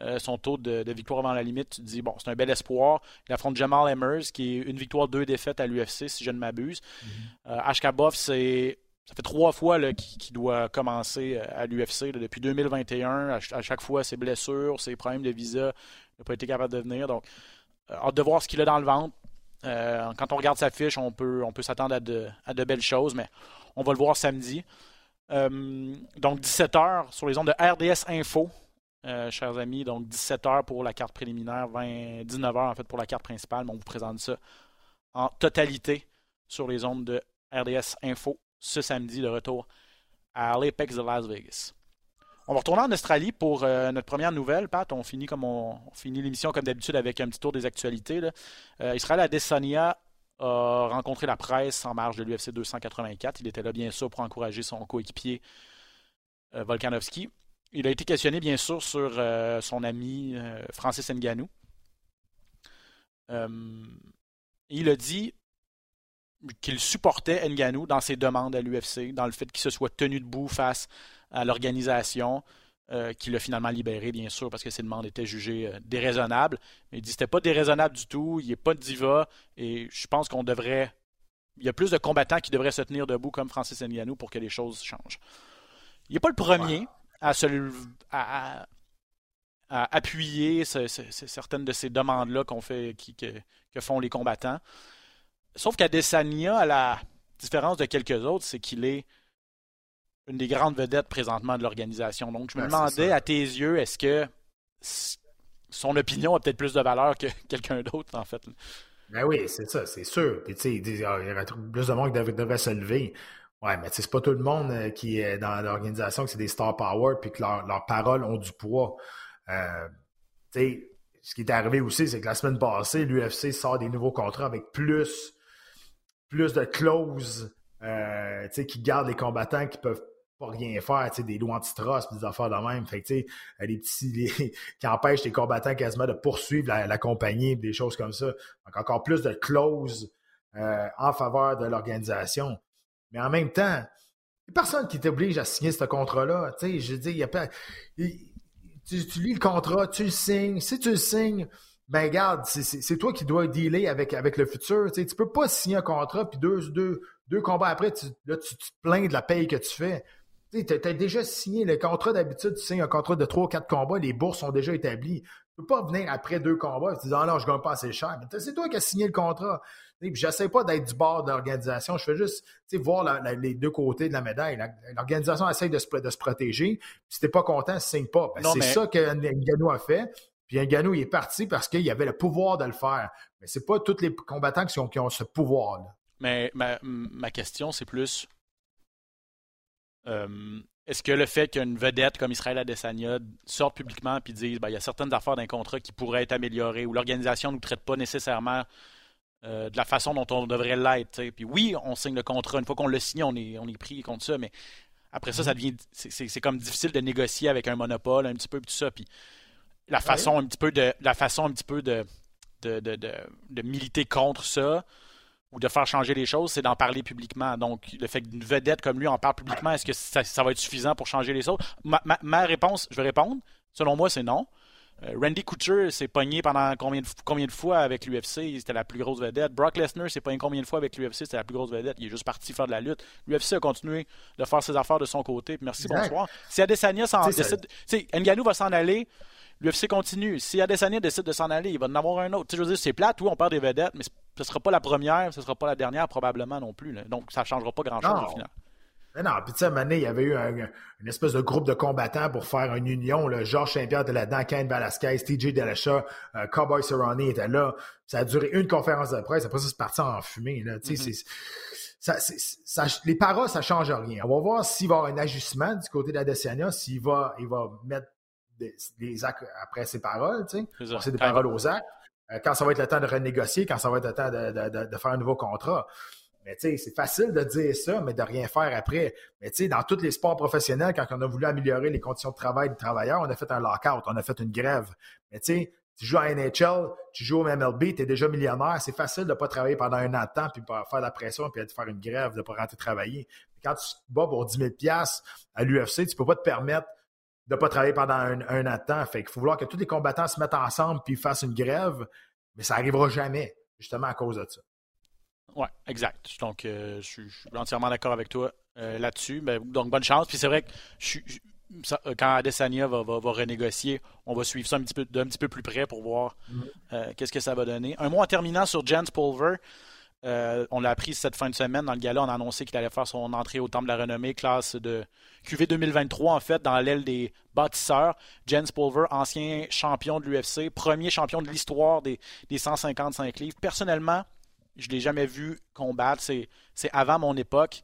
euh, son taux de, de, victoire avant la limite, tu te dis, bon, c'est un bel espoir. Il affronte Jamal Emmers, qui est une victoire, deux défaites à l'UFC, si je ne m'abuse. Mm Ashkabov, c'est ça fait trois fois qu'il doit commencer euh, à l'UFC depuis 2021. À, chaque fois, ses blessures, ses problèmes de visa, il n'a pas été capable de venir. Donc, hâte de voir ce qu'il a dans le ventre. Euh, quand on regarde sa fiche, on peut, on peut s'attendre à de, à de, belles choses, mais on va le voir samedi. Euh, donc 17h sur les ondes de RDS Info, chers amis. Donc 17h pour la carte préliminaire, 20, 19h en fait pour la carte principale. Mais on vous présente ça en totalité sur les ondes de RDS Info ce samedi, le retour à l'Apex de Las Vegas. On va retourner en Australie pour euh, notre première nouvelle, Pat. On finit comme on, finit l'émission comme d'habitude avec un petit tour des actualités. Euh, Israël Adesanya a rencontré la presse en marge de l'UFC 284. Il était là bien sûr pour encourager son coéquipier euh, Volkanovski. Il a été questionné bien sûr sur son ami Francis Ngannou. il a dit qu'il supportait Ngannou dans ses demandes à l'UFC, dans le fait qu'il se soit tenu debout face à l'organisation, euh, qui l'a finalement libéré, bien sûr, parce que ses demandes étaient jugées euh, déraisonnables. Mais il dit que c'était pas déraisonnable du tout, il n'est pas de diva, et je pense qu'on devrait. Il y a plus de combattants qui devraient se tenir debout comme Francis Ngannou pour que les choses changent. Il n'est pas le premier à, se, à, appuyer certaines de ces demandes-là qu'on fait, qui, que, que, font les combattants. Sauf qu'Adesanya, à la différence de quelques autres, c'est qu'il est une des grandes vedettes présentement de l'organisation. Donc, je me demandais, à tes yeux, est-ce que son opinion a peut-être plus de valeur que quelqu'un d'autre, en fait? Ben oui, c'est ça, c'est sûr. Puis, tu sais, il y aurait plus de monde qui devrait, se lever. Ouais, mais c'est pas tout le monde euh, qui est dans l'organisation que c'est des star power puis que leurs paroles ont du poids. Euh, ce qui est arrivé aussi, c'est que la semaine passée, l'UFC sort des nouveaux contrats avec plus, plus de clauses euh, qui gardent les combattants qui peuvent pas rien faire, des lois antitrust, des affaires de même. Fait que, des petits qui empêchent les combattants quasiment de poursuivre la, compagnie, des choses comme ça. Donc, encore plus de clauses euh, en faveur de l'organisation. Mais en même temps, il n'y a personne qui t'oblige à signer ce contrat-là. Je dis, il a pas. tu, tu, lis le contrat, tu le signes. Si tu le signes, ben regarde, c'est toi qui dois dealer avec, avec le futur. Tu ne peux pas signer un contrat, puis deux, deux, deux combats après, tu, là, tu, te plains de la paye que tu fais. Tu as, déjà signé le contrat d'habitude, tu signes un contrat de trois ou quatre combats, les bourses sont déjà établies. Tu ne peux pas venir après deux combats et te dire Ah non, je ne gagne pas assez cher. C'est toi qui as signé le contrat. Je n'essaie pas d'être du bord de l'organisation. Je fais juste voir les deux côtés de la médaille. L'organisation essaie de se, de se protéger. Si tu n'es pas content, ne signe pas. Ben, c'est ça que Ngannou a fait. Puis Ngannou, il est parti parce qu'il avait le pouvoir de le faire. Mais c'est pas tous les combattants qui, ont, ce pouvoir-là. Mais ma, question, c'est plus euh, est-ce que le fait qu'une vedette comme Israël Adesanya sorte publiquement et dise ben, il y a certaines affaires d'un contrat qui pourraient être améliorées ou l'organisation ne nous traite pas nécessairement euh, de la façon dont on devrait l'être. Puis oui, on signe le contrat. Une fois qu'on le signe, on est, on est pris contre ça, mais après ça, ça devient. C'est comme difficile de négocier avec un monopole, un petit peu, tout ça. Puis la façon un petit peu de la façon un petit peu de, de, de, de, militer contre ça ou de faire changer les choses, c'est d'en parler publiquement. Donc, le fait qu'une vedette comme lui en parle publiquement, est-ce que ça, va être suffisant pour changer les choses? Ma, ma, réponse, je vais répondre. Selon moi, c'est non. Euh, Randy Couture s'est pogné pendant combien de, combien de fois avec l'UFC? C'était la plus grosse vedette. Brock Lesnar s'est pogné combien de fois avec l'UFC? C'était la plus grosse vedette. Il est juste parti faire de la lutte. L'UFC a continué de faire ses affaires de son côté. Merci, bonsoir. Si Adesanya s'en décide... Nganou va s'en aller L'UFC continue. Si Adesanya décide de s'en aller, il va en avoir un autre. Tu sais, je veux dire, c'est plate, oui, on perd des vedettes, mais ce ne sera pas la première, ce ne sera pas la dernière probablement non plus. Donc, ça ne changera pas grand-chose au final. Mais non, puis tu sais, à il y avait eu une espèce de groupe de combattants pour faire une union. Là. Georges Saint-Pierre était là-dedans, Ken Velasquez, TJ Delasha, euh, Cowboy Cerrone était là. Ça a duré une conférence de presse. Après ça, c'est parti en fumée. Là. Sais, mm-hmm. ça, les paroles, ça change rien. On va voir s'il va y avoir un ajustement du côté d'Adesanya, s'il va, il va mettre des, actes après ses paroles, tu sais, des paroles aux actes. Euh, quand ça va être le temps de renégocier, quand ça va être le temps de, faire un nouveau contrat. Mais tu sais, c'est facile de dire ça, mais de rien faire après. Mais tu sais, dans tous les sports professionnels, quand on a voulu améliorer les conditions de travail des travailleurs, on a fait un lockout, on a fait une grève. Mais tu sais, tu joues à NHL, tu joues au MLB, tu es déjà millionnaire, c'est facile de ne pas travailler pendant un an de temps, puis pas faire la pression, puis de faire une grève, de ne pas rentrer travailler. quand tu te bats pour 10 000 à l'UFC, tu peux pas te permettre de ne pas travailler pendant un, an de temps. Fait qu'il faut vouloir que tous les combattants se mettent ensemble puis fassent une grève, mais ça n'arrivera jamais, justement à cause de ça. Oui, exact. Donc, euh, je, suis, entièrement d'accord avec toi euh, là-dessus. Ben, donc, bonne chance. Puis c'est vrai que euh, quand Adesanya va, va, renégocier, on va suivre ça un petit peu, d'un petit peu plus près pour voir mm-hmm. qu'est-ce que ça va donner. Un mot en terminant sur Jens Pulver. Euh, on l'a appris cette fin de semaine dans le gala. On a annoncé qu'il allait faire son entrée au Temple de la Renommée, classe de QV 2023, en fait, dans l'aile des bâtisseurs. Jens Pulver, ancien champion de l'UFC, premier champion de l'histoire des, 155 livres. Personnellement, je ne l'ai jamais vu combattre. C'est, avant mon époque.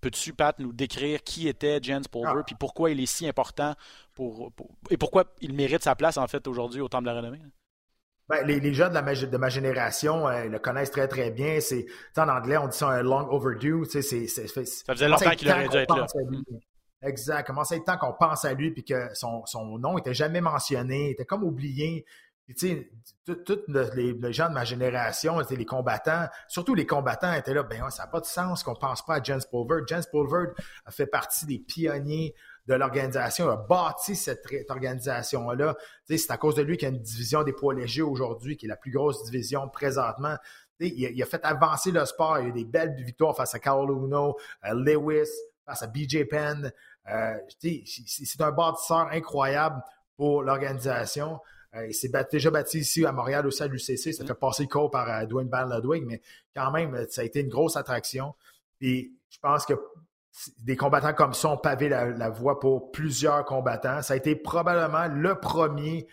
Peux-tu, Pat, nous décrire qui était Jens Pulver, et ah. pourquoi il est si important pour, et pourquoi il mérite sa place, en fait, aujourd'hui au Temple de la Renommée? Ben, les, les, gens de, la, de ma génération euh, le connaissent très, très bien. C'est, en anglais, on dit ça un long overdue. C'est, ça faisait longtemps qu'il aurait dû être là. Exact. Comment ça fait temps qu'on pense à lui puis que son, son nom n'était jamais mentionné, était comme oublié. Puis, tous les, gens de ma génération, les combattants, surtout les combattants étaient là, ben ça n'a pas de sens qu'on ne pense pas à Jens Pulver. Jens a fait partie des pionniers de l'organisation, a bâti cette, organisation-là. C'est à cause de lui qu'il y a une division des poids légers aujourd'hui, qui est la plus grosse division présentement. Il a, fait avancer le sport. Il y a eu des belles victoires face à Carl Uno, euh, Lewis, face à BJ Penn. Euh, c'est un bâtisseur incroyable pour l'organisation. Euh, il s'est déjà bâti ici à Montréal aussi à l'UCC. Ça fait passer le corps par Dwayne Van Ludwig, mais quand même, ça a été une grosse attraction. Et je pense que des combattants comme ça ont pavé la, voie pour plusieurs combattants. Ça a été probablement le premier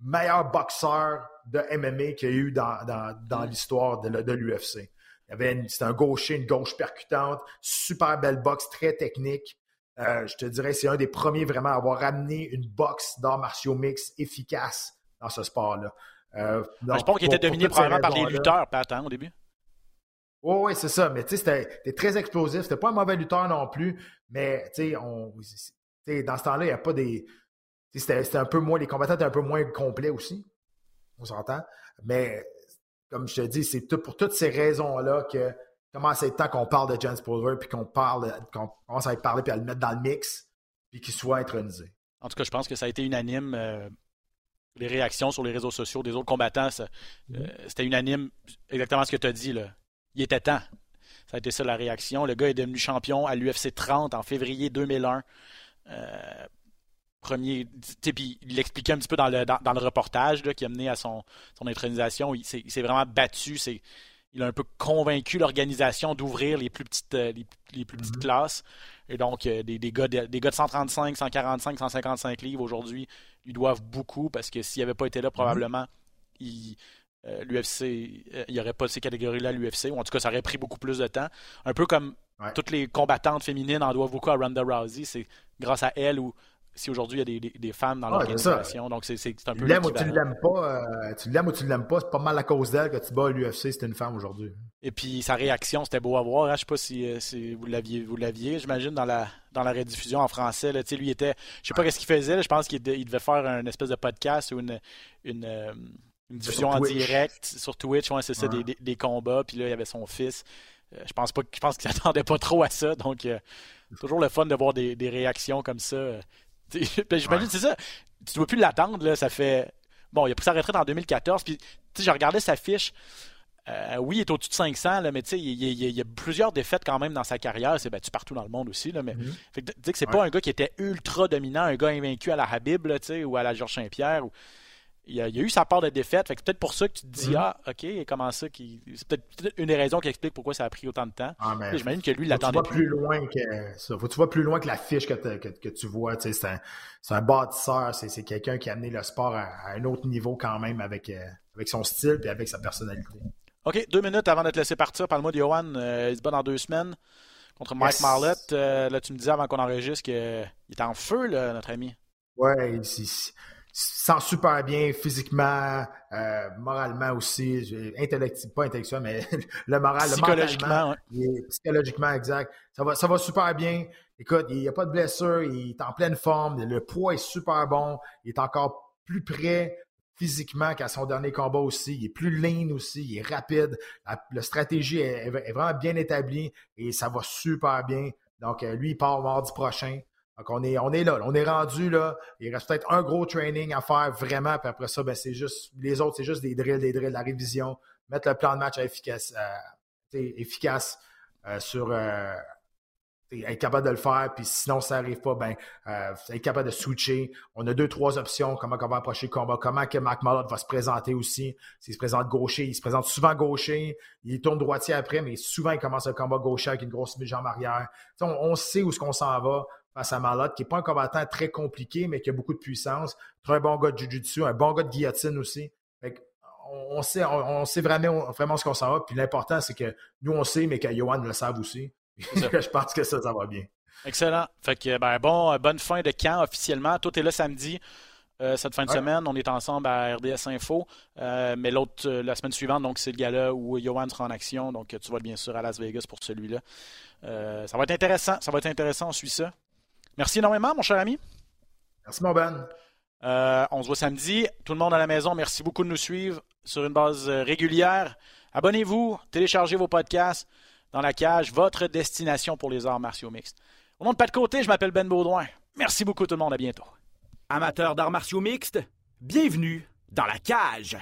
meilleur boxeur de MMA qu'il y a eu dans, mm. l'histoire de, l'UFC. C'était un gaucher, une gauche percutante, super belle boxe, très technique. Euh, je te dirais, c'est un des premiers vraiment à avoir ramené une boxe d'arts martiaux mix efficace dans ce sport-là. Euh, je pense qu'il était dominé probablement par les lutteurs, pas hein, au début. Oui, oui, c'est ça. Mais tu sais, c'était très explosif. C'était pas un mauvais lutteur non plus. Mais tu sais, on, dans ce temps-là, il n'y a pas des. C'était un peu moins. Les combattants étaient un peu moins complets aussi. On s'entend. Mais comme je te dis, c'est pour toutes ces raisons-là que commence à être temps qu'on parle de James Pulver puis qu'on parle, qu'on commence à être parlé puis à le mettre dans le mix puis qu'il soit intronisé. En tout cas, je pense que ça a été unanime. Euh, les réactions sur les réseaux sociaux des autres combattants, euh, mm-hmm. c'était unanime. Exactement ce que tu as dit. Là. Il était temps. Ça a été ça la réaction. Le gars est devenu champion à l'UFC 30 en février 2001. Euh, premier. Puis il l'expliquait un petit peu dans le, dans, le reportage qui a mené à son, son intronisation. Il, s'est vraiment battu. il a un peu convaincu l'organisation d'ouvrir les plus petites, euh, les, plus petites mm-hmm. classes. Et donc, euh, des, des, gars de, des gars de 135, 145, 155 livres aujourd'hui lui doivent beaucoup parce que s'il n'avait pas été là, mm-hmm. probablement, il, l'UFC, il n'y aurait pas ces catégories-là à l'UFC, ou en tout cas, ça aurait pris beaucoup plus de temps. Un peu comme toutes les combattantes féminines en doivent beaucoup à Ronda Rousey. C'est grâce à elle ou si aujourd'hui il y a des, des, femmes dans l'organisation. Donc c'est un peu. Tu l'aimes ou tu ne l'aimes pas, euh, tu l'aimes ou tu ne l'aimes pas, c'est pas mal à cause d'elle que tu bats à l'UFC, c'est une femme aujourd'hui. Et puis sa réaction, c'était beau à voir. Hein. Je ne sais pas si, euh, si vous l'aviez, j'imagine, dans la, dans la rediffusion en français. Là. Lui était. Je sais pas ce qu'il faisait, je pense qu'il devait faire un espèce de podcast ou une. une euh, une diffusion en direct sur Twitch, ouais, c'est ça, des, des, combats, puis là, il y avait son fils. Euh, je pense pas je pense qu'il s'attendait pas trop à ça. Donc, euh, c'est toujours le fun de voir des, réactions comme ça. Euh. Ben, j'imagine, c'est ça. Tu ne dois plus l'attendre, là. Ça fait. Bon, il a pris sa retraite en 2014. Puis, j'ai regardé sa fiche. oui, il est au-dessus de 500, là, mais tu sais, il, y a plusieurs défaites quand même dans sa carrière. C'est battu partout dans le monde aussi. Là, mais mm-hmm. fait que, que c'est pas un gars qui était ultra dominant, un gars invaincu à la Habib là, ou à la Georges Saint-Pierre. Ou il y, a, eu sa part de défaite. Fait que peut-être pour ça que tu te dis, mhm. ah, OK, comment ça qui. C'est peut-être une des raisons qui explique pourquoi ça a pris autant de temps. Ah, J'imagine que lui, il l'attendait plus. plus loin que ça. Faut que tu vois plus loin que la fiche que, que, tu vois. C'est un, un bâtisseur, c'est quelqu'un qui a amené le sport à, un autre niveau quand même avec, euh, avec son style et avec sa personnalité. OK, deux minutes avant de te laisser partir. Parle-moi de Johan. Euh, il se bat dans deux semaines contre Mike Marlett. Euh, là, tu me disais avant qu'on enregistre qu'il est en feu, là, notre ami. Ouais, c'est sent super bien physiquement, euh, moralement aussi, intellectuellement, pas intellectuel, mais le moral, psychologiquement, le psychologiquement exact. Ça va, ça va super bien. Écoute, il n'y a pas de blessure, il est en pleine forme, le poids est super bon, il est encore plus près physiquement qu'à son dernier combat aussi. Il est plus lean aussi, il est rapide. La, stratégie est, est, vraiment bien établie et ça va super bien. Donc, euh, lui, il part mardi prochain. Donc, on est, on est là, on est rendu là. Il reste peut-être un gros training à faire vraiment, puis après ça, ben, c'est juste, les autres, c'est juste des drills, des drills, la révision, mettre le plan de match efficace, euh, efficace euh, sur euh, être capable de le faire, puis sinon ça n'arrive pas, ben être capable de switcher. On a deux, trois options, comment on va approcher le combat, comment que Mac Malott va se présenter aussi. S'il se présente gaucher, il se présente souvent gaucher, il tourne droitier après, mais souvent il commence un combat gaucher avec une grosse jambe arrière. On, on, sait où ce qu'on s'en va face à Malotte, qui n'est pas un combattant très compliqué, mais qui a beaucoup de puissance. Très bon gars de Jiu-Jitsu, un bon gars de guillotine aussi. on, sait, on, sait vraiment, vraiment ce qu'on s'en va. Puis l'important, c'est que nous, on sait, mais que Johan le savent aussi. je pense que ça, ça va bien. Excellent. Fait que, ben, bon, bonne fin de camp officiellement. Tout est là samedi. Euh, cette fin de semaine. On est ensemble à RDS Info. Euh, mais l'autre, euh, la semaine suivante, donc c'est le gala où Johan sera en action. Donc tu vas bien sûr à Las Vegas pour celui-là. ça va être intéressant. Ça va être intéressant. On suit ça. Merci énormément, mon cher ami. Merci, mon Ben. Euh, on se voit samedi. Tout le monde à la maison, merci beaucoup de nous suivre sur une base euh, régulière. Abonnez-vous, téléchargez vos podcasts dans la cage, votre destination pour les arts martiaux mixtes. Au nom de Pas de Côté, je m'appelle Ben Baudouin. Merci beaucoup tout le monde, à bientôt. Amateurs d'arts martiaux mixtes, bienvenue dans la cage.